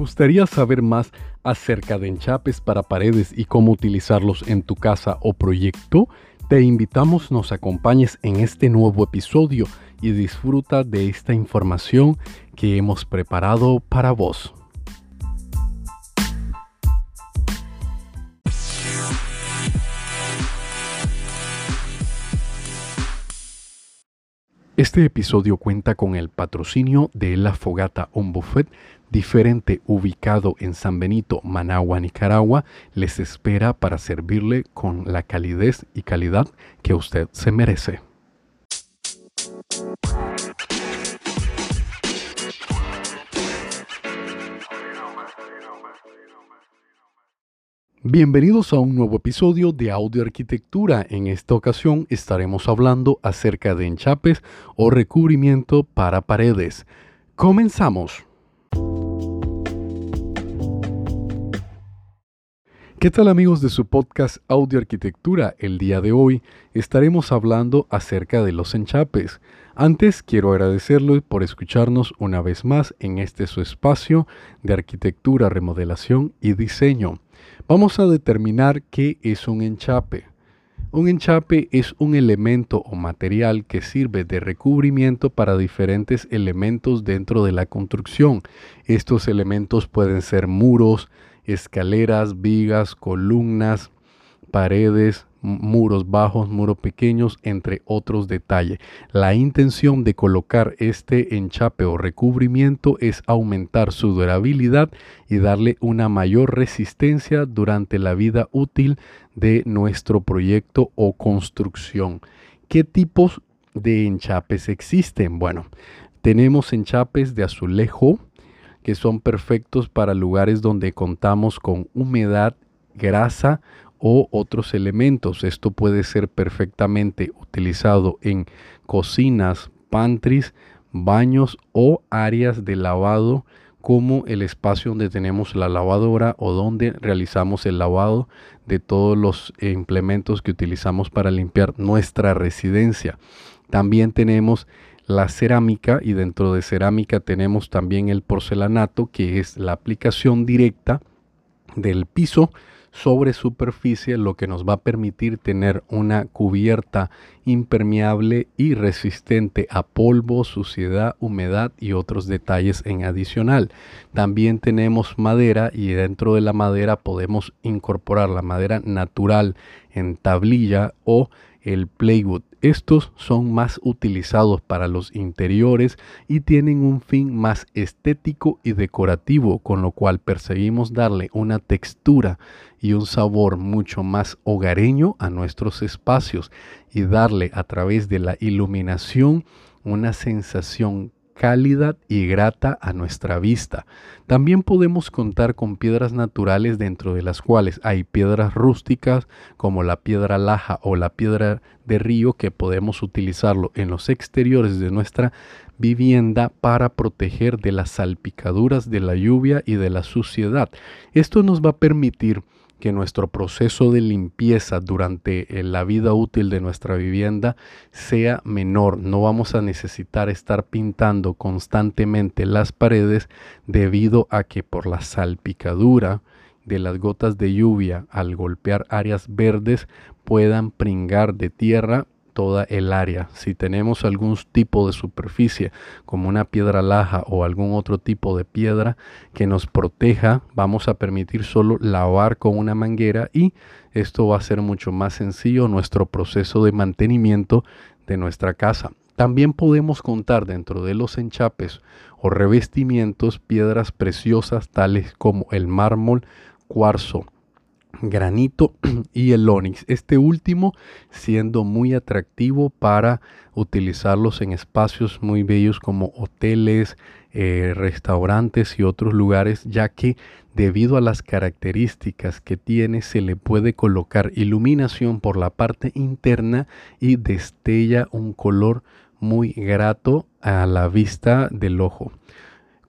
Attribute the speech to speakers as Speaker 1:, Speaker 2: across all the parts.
Speaker 1: gustaría saber más acerca de enchapes para paredes y cómo utilizarlos en tu casa o proyecto? Te invitamos nos acompañes en este nuevo episodio y disfruta de esta información que hemos preparado para vos. Este episodio cuenta con el patrocinio de La Fogata, un buffet diferente ubicado en San Benito, Managua, Nicaragua. Les espera para servirle con la calidez y calidad que usted se merece. Bienvenidos a un nuevo episodio de Audio Arquitectura. En esta ocasión estaremos hablando acerca de enchapes o recubrimiento para paredes. Comenzamos. ¿Qué tal amigos de su podcast Audio Arquitectura? El día de hoy estaremos hablando acerca de los enchapes. Antes quiero agradecerle por escucharnos una vez más en este su espacio de arquitectura, remodelación y diseño. Vamos a determinar qué es un enchape. Un enchape es un elemento o material que sirve de recubrimiento para diferentes elementos dentro de la construcción. Estos elementos pueden ser muros, escaleras, vigas, columnas, paredes, muros bajos, muros pequeños, entre otros detalles. La intención de colocar este enchape o recubrimiento es aumentar su durabilidad y darle una mayor resistencia durante la vida útil de nuestro proyecto o construcción. ¿Qué tipos de enchapes existen? Bueno, tenemos enchapes de azulejo que son perfectos para lugares donde contamos con humedad, grasa o otros elementos. Esto puede ser perfectamente utilizado en cocinas, pantries, baños o áreas de lavado como el espacio donde tenemos la lavadora o donde realizamos el lavado de todos los implementos que utilizamos para limpiar nuestra residencia. También tenemos la cerámica y dentro de cerámica tenemos también el porcelanato que es la aplicación directa del piso sobre superficie, lo que nos va a permitir tener una cubierta impermeable y resistente a polvo, suciedad, humedad y otros detalles en adicional. También tenemos madera y dentro de la madera podemos incorporar la madera natural en tablilla o el plywood. Estos son más utilizados para los interiores y tienen un fin más estético y decorativo, con lo cual perseguimos darle una textura y un sabor mucho más hogareño a nuestros espacios y darle a través de la iluminación una sensación cálida y grata a nuestra vista. También podemos contar con piedras naturales dentro de las cuales hay piedras rústicas como la piedra laja o la piedra de río que podemos utilizarlo en los exteriores de nuestra vivienda para proteger de las salpicaduras de la lluvia y de la suciedad. Esto nos va a permitir que nuestro proceso de limpieza durante eh, la vida útil de nuestra vivienda sea menor. No vamos a necesitar estar pintando constantemente las paredes debido a que por la salpicadura de las gotas de lluvia al golpear áreas verdes puedan pringar de tierra toda el área. Si tenemos algún tipo de superficie como una piedra laja o algún otro tipo de piedra que nos proteja, vamos a permitir solo lavar con una manguera y esto va a ser mucho más sencillo nuestro proceso de mantenimiento de nuestra casa. También podemos contar dentro de los enchapes o revestimientos piedras preciosas tales como el mármol, cuarzo, granito y el onix. Este último siendo muy atractivo para utilizarlos en espacios muy bellos como hoteles, eh, restaurantes y otros lugares, ya que debido a las características que tiene se le puede colocar iluminación por la parte interna y destella un color muy grato a la vista del ojo.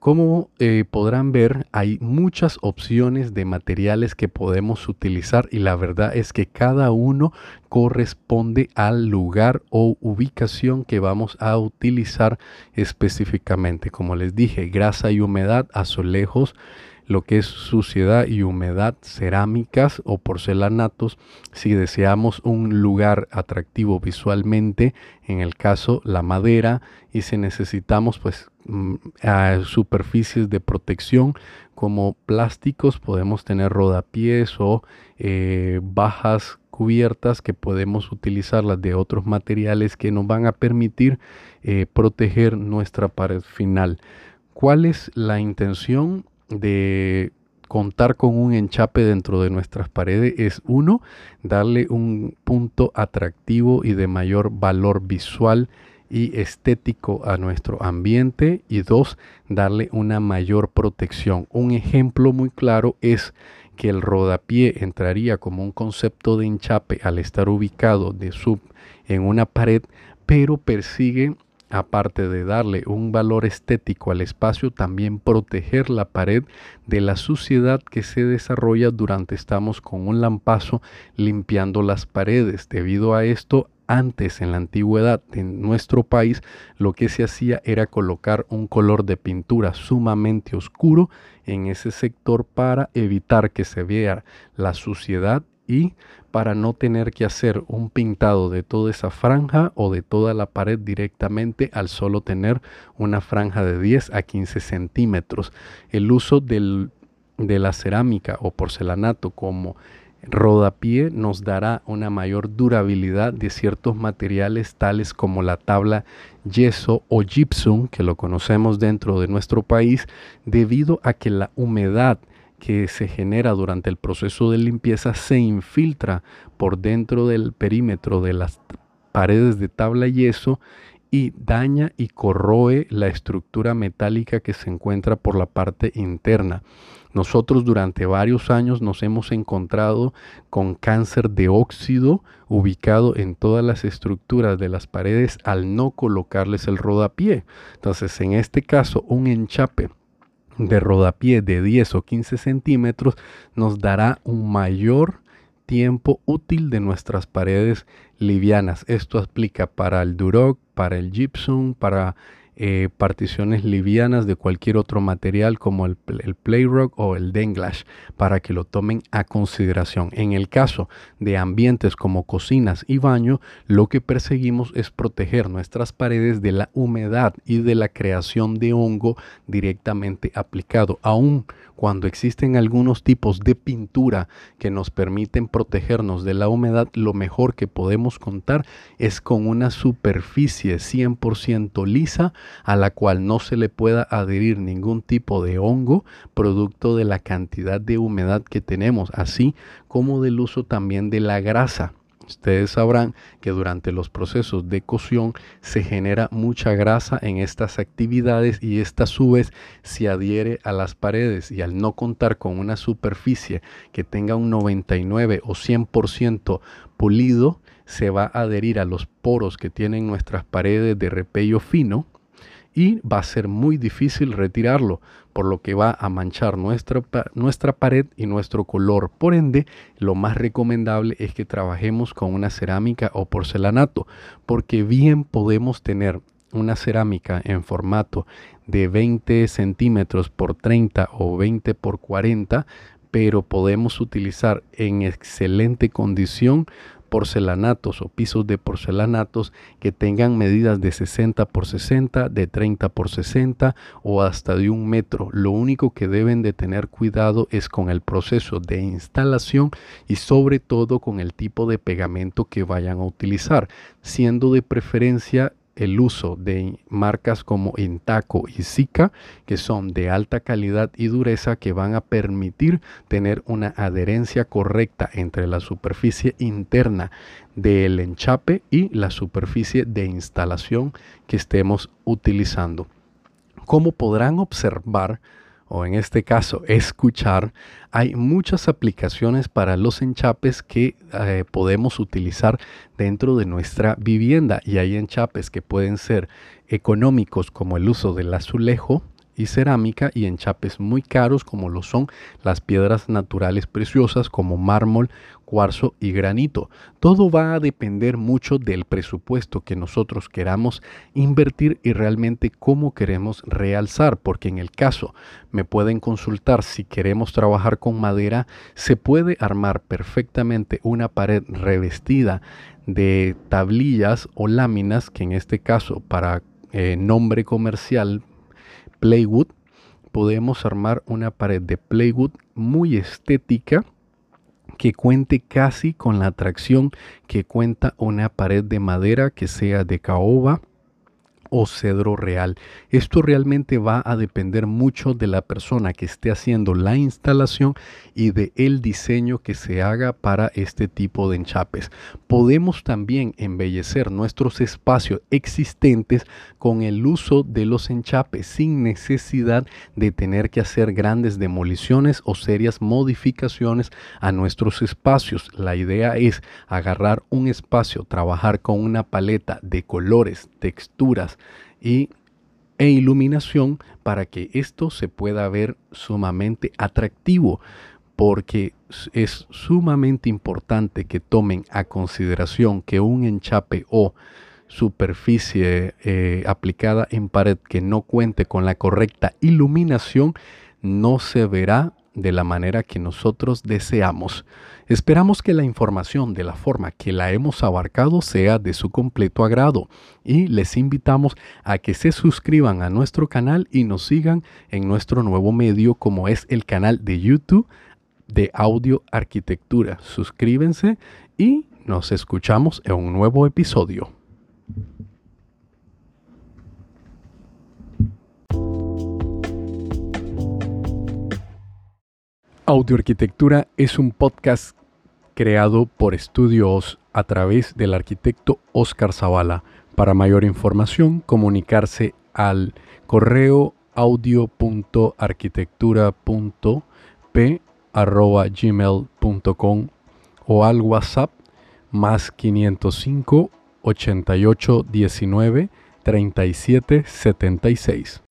Speaker 1: Como eh, podrán ver, hay muchas opciones de materiales que podemos utilizar y la verdad es que cada uno corresponde al lugar o ubicación que vamos a utilizar específicamente. Como les dije, grasa y humedad, azulejos, lo que es suciedad y humedad, cerámicas o porcelanatos, si deseamos un lugar atractivo visualmente, en el caso la madera, y si necesitamos pues mm, superficies de protección como plásticos, podemos tener rodapiés o eh, bajas cubiertas que podemos utilizarlas de otros materiales que nos van a permitir eh, proteger nuestra pared final. ¿Cuál es la intención de contar con un enchape dentro de nuestras paredes? Es uno, darle un punto atractivo y de mayor valor visual y estético a nuestro ambiente y dos, darle una mayor protección. Un ejemplo muy claro es que el rodapié entraría como un concepto de enchape al estar ubicado de sub en una pared, pero persigue aparte de darle un valor estético al espacio, también proteger la pared de la suciedad que se desarrolla durante estamos con un lampazo limpiando las paredes. Debido a esto, antes, en la antigüedad, en nuestro país, lo que se hacía era colocar un color de pintura sumamente oscuro en ese sector para evitar que se vea la suciedad y para no tener que hacer un pintado de toda esa franja o de toda la pared directamente al solo tener una franja de 10 a 15 centímetros. El uso de la cerámica o porcelanato como rodapié nos dará una mayor durabilidad de ciertos materiales tales como la tabla yeso o gypsum, que lo conocemos dentro de nuestro país, debido a que la humedad que se genera durante el proceso de limpieza se infiltra por dentro del perímetro de las paredes de tabla yeso y daña y corroe la estructura metálica que se encuentra por la parte interna. Nosotros durante varios años nos hemos encontrado con cáncer de óxido ubicado en todas las estructuras de las paredes al no colocarles el rodapié. Entonces, en este caso, un enchape de rodapié de 10 o 15 centímetros nos dará un mayor tiempo útil de nuestras paredes livianas. Esto aplica para el Duroc, para el Gypsum, para eh, particiones livianas de cualquier otro material como el, el Playrock o el Denglash para que lo tomen a consideración. En el caso de ambientes como cocinas y baño, lo que perseguimos es proteger nuestras paredes de la humedad y de la creación de hongo directamente aplicado. Aún cuando existen algunos tipos de pintura que nos permiten protegernos de la humedad, lo mejor que podemos contar es con una superficie 100% lisa a la cual no se le pueda adherir ningún tipo de hongo producto de la cantidad de humedad que tenemos, así como del uso también de la grasa. Ustedes sabrán que durante los procesos de cocción se genera mucha grasa en estas actividades y esta a su vez se adhiere a las paredes. Y al no contar con una superficie que tenga un 99 o 100% pulido, se va a adherir a los poros que tienen nuestras paredes de repello fino y va a ser muy difícil retirarlo, por lo que va a manchar nuestra, nuestra pared y nuestro color. Por ende, lo más recomendable es que trabajemos con una cerámica o porcelanato, porque bien podemos tener una cerámica en formato de 20 centímetros por 30 o 20 por 40, pero podemos utilizar en excelente condición porcelanatos o pisos de porcelanatos que tengan medidas de 60 por 60, de 30 por 60 o hasta de un metro. Lo único que deben de tener cuidado es con el proceso de instalación y sobre todo con el tipo de pegamento que vayan a utilizar, siendo de preferencia el uso de marcas como Intaco y Zika, que son de alta calidad y dureza, que van a permitir tener una adherencia correcta entre la superficie interna del enchape y la superficie de instalación que estemos utilizando. Como podrán observar, o en este caso escuchar, hay muchas aplicaciones para los enchapes que eh, podemos utilizar dentro de nuestra vivienda. Y hay enchapes que pueden ser económicos como el uso del azulejo, y cerámica y enchapes muy caros como lo son las piedras naturales preciosas como mármol, cuarzo y granito. Todo va a depender mucho del presupuesto que nosotros queramos invertir y realmente cómo queremos realzar, porque en el caso me pueden consultar si queremos trabajar con madera, se puede armar perfectamente una pared revestida de tablillas o láminas, que en este caso para eh, nombre comercial Playwood, podemos armar una pared de Playwood muy estética que cuente casi con la atracción que cuenta una pared de madera que sea de caoba o cedro real. Esto realmente va a depender mucho de la persona que esté haciendo la instalación y de el diseño que se haga para este tipo de enchapes. Podemos también embellecer nuestros espacios existentes con el uso de los enchapes sin necesidad de tener que hacer grandes demoliciones o serias modificaciones a nuestros espacios. La idea es agarrar un espacio, trabajar con una paleta de colores, texturas, y, e iluminación para que esto se pueda ver sumamente atractivo porque es sumamente importante que tomen a consideración que un enchape o superficie eh, aplicada en pared que no cuente con la correcta iluminación no se verá de la manera que nosotros deseamos. Esperamos que la información de la forma que la hemos abarcado sea de su completo agrado y les invitamos a que se suscriban a nuestro canal y nos sigan en nuestro nuevo medio como es el canal de YouTube de Audio Arquitectura. Suscríbense y nos escuchamos en un nuevo episodio. Audioarquitectura es un podcast creado por estudios a través del arquitecto Oscar Zavala. Para mayor información, comunicarse al correo audio.arquitectura.p.gmail.com o al WhatsApp más 505 88 19 37 76.